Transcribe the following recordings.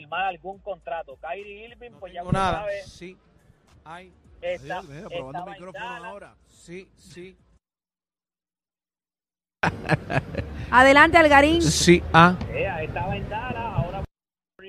firmar algún contrato. Kyrie Irving, pues ya nada. sabe, Sí. Hay. está, Mira, probando estaba en micrófono ahora. Sí, sí. Adelante, Algarín. Sí, ah. Eh, estaba en Dallas, ahora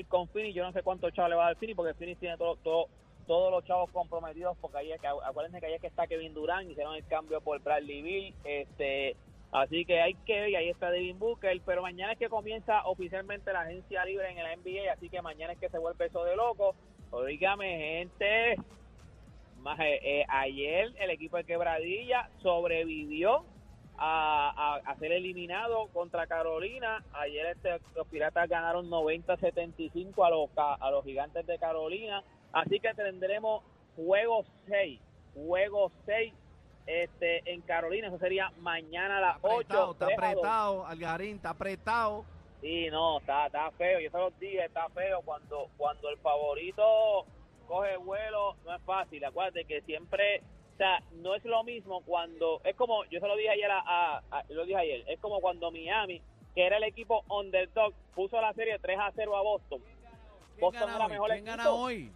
con Phoenix, yo no sé cuántos chavos le va a dar Phoenix, porque Phoenix tiene todo, todo- todos los chavos comprometidos, porque ahí es que, acuérdense que ahí es que está Kevin Durant, hicieron el cambio por Bradley Bill, este, así que hay que ver, ahí está Devin Booker, pero mañana es que comienza oficialmente la agencia libre en el NBA, así que mañana es que se vuelve eso de loco, oígame gente, más, eh, eh, ayer el equipo de Quebradilla sobrevivió a, a- ser eliminado contra Carolina. Ayer este, los Piratas ganaron 90-75 a los, a los Gigantes de Carolina. Así que tendremos juego 6, juego 6 este, en Carolina. Eso sería mañana a las Está apretado, 8. está apretado, Algarín, está apretado. Sí, no, está, está feo. Yo se los dije, está feo. Cuando, cuando el favorito coge vuelo, no es fácil. Acuérdate que siempre, o sea, no es lo mismo cuando, es como, yo se lo dije ayer, a, a- a- lo dije ayer, es como cuando Miami, que era el equipo underdog, puso la serie 3 a 0 a Boston. ¿Quién Boston gana era hoy? mejor ¿Quién gana equipo. hoy?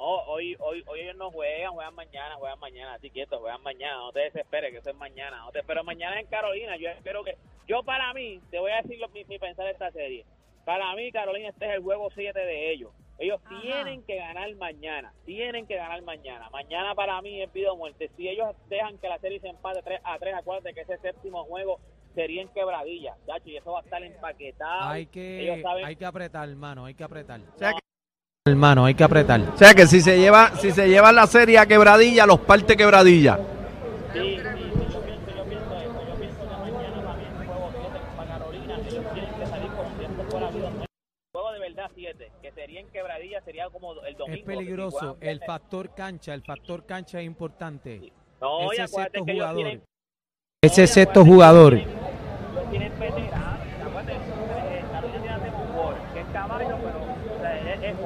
Oh, hoy, hoy, hoy ellos no juegan, juegan mañana, juegan mañana, así quieto, juegan mañana, no te desesperes, que eso es mañana, no te, pero mañana en Carolina, yo espero que, yo para mí, te voy a decir lo- mi, mi pensar de esta serie, para mí Carolina este es el juego 7 de ellos, ellos Ajá. tienen que ganar mañana, tienen que ganar mañana, mañana para mí es vida o muerte, si ellos dejan que la serie se empate 3 a 3, acuérdate que ese séptimo juego sería en quebradilla, y eso va a estar empaquetado, Hay que, saben, hay que apretar, hermano, hay que apretar. O sea, que, Hermano, hay que apretar. o sea que si se lleva, si se lleva la serie a quebradilla, los parte quebradilla. Sí, que mañana también juego 7 para Carolina. Ellos tienen que salir como si esto fuera vida o muerte. Juego de verdad 7, que sería en quebradilla, sería como el domingo. Es que peligroso. El factor cancha, el factor cancha es importante. No, Ese sexto que jugador. tienen... Ese no, sexto que jugador. Ellos tienen, ellos tienen veteranos. Acuérdate, eh, Carolina tiene Devin Booker, que es caballo, pero es, es.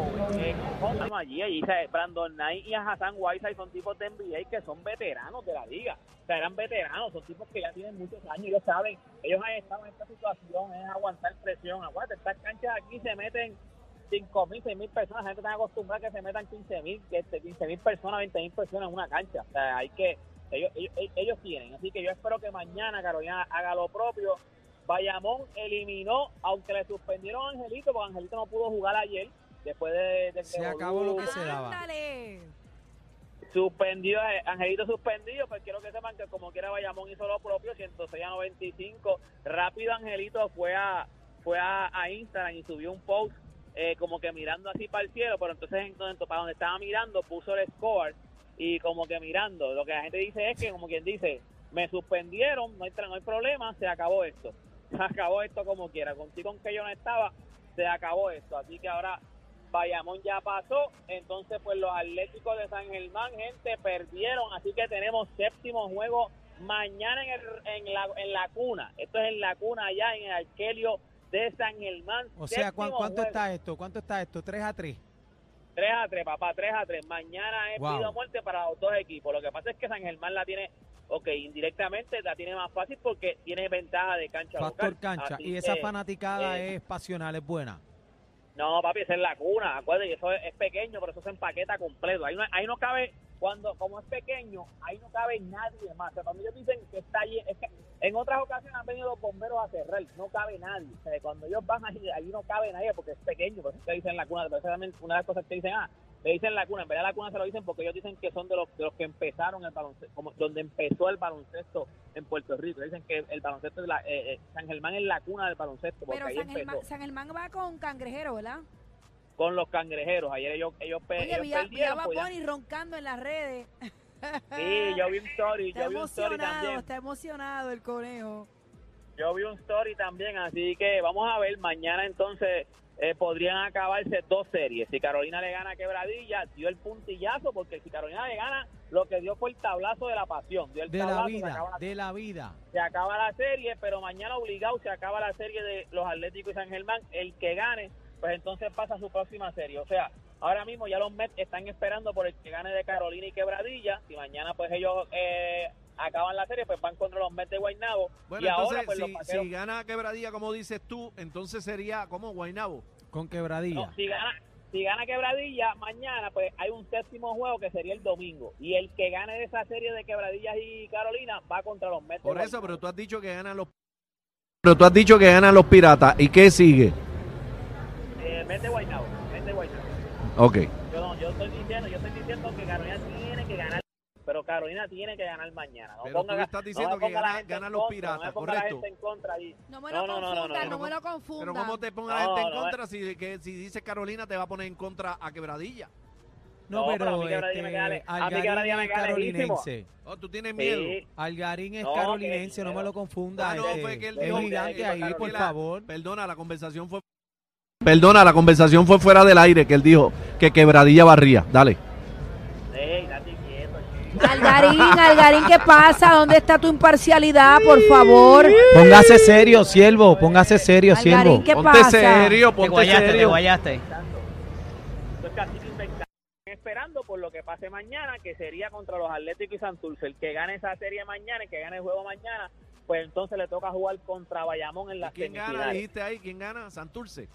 Estamos allí, allí, sea, Brandon Knight y Hassan Whiteside son tipos de NBA que son veteranos de la liga. O sea, eran veteranos, son tipos que ya tienen muchos años, ellos saben, ellos han estado en esta situación, es aguantar presión. Aguante, estas canchas aquí se meten 5 mil, 6 mil personas, la gente está acostumbrada a que se metan 15 mil, que este, 15 mil personas, 20 mil personas en una cancha. O sea, hay que, ellos, ellos, ellos tienen. Así que yo espero que mañana Carolina haga lo propio. Bayamón eliminó, aunque le suspendieron a Angelito, porque Angelito no pudo jugar ayer, después de, de Se acabó lo que se daba. Ándale. suspendido, eh, Angelito suspendido, pues quiero que sepan que como quiera Bayamón hizo lo propio, 106 a 95, rápido Angelito fue a fue a, a Instagram y subió un post eh, como que mirando así para el cielo, pero entonces en donde- para donde estaba mirando puso el score y como que mirando, lo que la gente dice es que como quien dice, me suspendieron, no hay, no hay problema, se acabó esto, se acabó esto como quiera, contigo con que yo no estaba, se acabó esto, así que ahora Bayamón ya pasó, entonces pues los Atléticos de San Germán, gente, perdieron, así que tenemos séptimo juego mañana en, el- en, la, en la cuna, esto es en la cuna allá en el Arquelio de San Germán. O sea, ¿cuán- séptimo ¿cuánto juego. está esto? ¿Cuánto está esto? 3 a 3. 3 a 3, papá, 3 a 3. Mañana es Wow. vida o muerte para los dos equipos. Lo que pasa es que San Germán la tiene, ok, indirectamente la tiene más fácil porque tiene ventaja de cancha Factor local. cancha. Así Y esa que, fanaticada eh, es pasional, es buena. No, papi, esa es la cuna. Acuérdate, eso es, es pequeño, pero eso se empaqueta completo. Ahí no, ahí no cabe, cuando como es pequeño, ahí no cabe nadie más. O sea, cuando ellos dicen que está allí, es que en otras ocasiones han venido los bomberos a cerrar, no cabe nadie. O sea, cuando ellos van allí, allí no cabe nadie porque es pequeño, por eso es que dicen la cuna. Pero también una de las cosas que dicen, ah, le dicen la cuna. En verdad la cuna se lo dicen porque ellos dicen que son de los, de los que empezaron el baloncesto, como donde empezó el baloncesto en Puerto Rico. Dicen que el baloncesto, de la, eh, eh, San Germán es la cuna del baloncesto. Porque Pero ahí San Germán, San Germán va con cangrejero, ¿verdad? con los cangrejeros. Ayer ellos, ellos, Oye, ellos vi a, vi a perdieron. Bad pues ya- roncando en las redes. Sí, yo vi un story, Está yo vi un story emocionado, también. está emocionado el conejo. Yo vi un story también, así que vamos a ver, mañana entonces eh, podrían acabarse dos series. Si Carolina le gana a Quebradilla, dio el puntillazo, porque si Carolina le gana, lo que dio fue el tablazo de la pasión. Dio el De la tablazo, se vida, la- de la vida. se acaba la serie, pero mañana obligado se acaba la serie de los Atléticos y San Germán. El que gane, pues entonces pasa a su próxima serie. O sea, ahora mismo ya los Mets están esperando por el que gane de Carolina y Quebradilla. Si mañana pues ellos eh, acaban la serie, pues van contra los Mets de Guaynabo. Bueno, y entonces, ahora pues los si, vaqueros... si gana quebradilla, como dices tú, entonces sería como Guainabo. Con quebradilla. No, si gana, si gana Quebradilla mañana, pues hay un séptimo juego que sería el domingo. Y el que gane de esa serie de Quebradillas y Carolina va contra los Mets. de Por eso, Guaynabo. pero tú has dicho que ganan los Pero tú has dicho que ganan los piratas. ¿Y qué sigue? Eh, Mets de Guaynabo, Mets de Guaynabo. Ok. Yo no, yo estoy diciendo, yo estoy diciendo que Carolina pero Carolina tiene que ganar mañana. No Pero ponga, tú me estás diciendo no me que gana- ganan los contra, piratas, no me ponga la correcto. gente en contra ahí. No me No, lo no, no, no, confundan, no, no, me lo Pero confundan. ¿cómo te ponga la No, gente en no, contra si, que, si dice Carolina te va a poner en contra a quebradilla? No, No, pero a pero mí me este, a mí Algarín me es carolinense. Oh, tú tienes miedo. Sí, Algarín es No, carolinense, que- no me lo confunda. Ah, no, este, fue que él es dijo un que- gigante ahí, por favor. Perdona, la conversación fue Perdona, la conversación fue fuera del aire que él dijo que quebradilla barría. Dale. Algarín, Algarín, ¿qué pasa? ¿Dónde está tu imparcialidad, por favor? Póngase serio, siervo, póngase serio, Algarín, siervo. ¿qué ponte pasa? serio, Te ponte guayaste, te serio. guayaste. Que inventado. Esperando por lo que pase mañana, que sería contra los Atléticos y Santurce. El que gane esa serie mañana, el que gane el juego mañana, pues entonces le toca jugar contra Bayamón en ¿Y las ¿Quién gana? semifinales. Dijiste ahí, ¿quién gana? Santurce.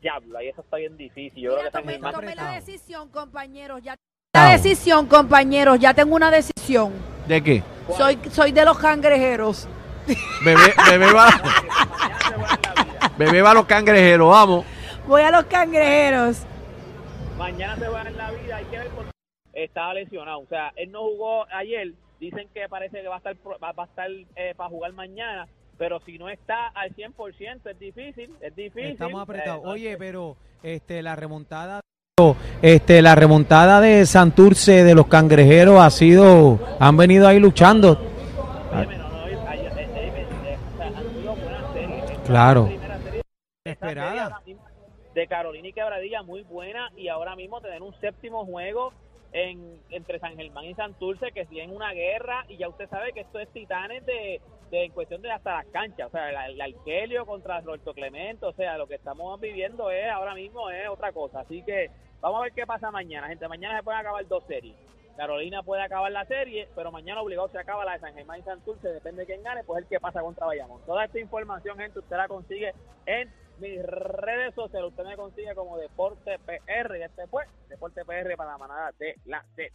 Diablo, ahí eso está bien difícil. Yo Mira, creo que tomé, tomé la decisión, compañeros. Ya La decisión, compañeros. Ya tengo una decisión. ¿De qué? Soy, soy de los cangrejeros. Bebé, bebé, va, mañana se juega en la vida. bebé va a los cangrejeros, vamos. Voy a los cangrejeros. Mañana se juega en la vida, hay que ver por estaba lesionado. O sea, él no jugó ayer. Dicen que parece que va a estar pro- va, va a estar eh, para jugar mañana. Pero si no está al 100%, es difícil. Es difícil. Estamos apretados. Eh, Oye, pero este la remontada este la remontada de Santurce de los cangrejeros ha sido han venido ahí luchando. Claro. Esperada. De Carolina y Quebradilla, muy buena. Y ahora mismo tener un séptimo juego en, entre San Germán y Santurce, que siguen una guerra. Y ya usted sabe que esto es titanes de, de en cuestión de hasta las canchas. O sea, el, el Arkelio contra Roberto Clemente. O sea, lo que estamos viviendo es ahora mismo es otra cosa. Así que vamos a ver qué pasa mañana, gente. Mañana se pueden acabar dos series. Carolina puede acabar la serie, pero mañana obligado se acaba la de San Germán y Santurce, depende de quién gane, pues el que pasa contra Bayamón. Toda esta información, gente, usted la consigue en mis redes sociales. Usted me consigue como Deporte PR y este fue Deporte PR para la manada de la Z.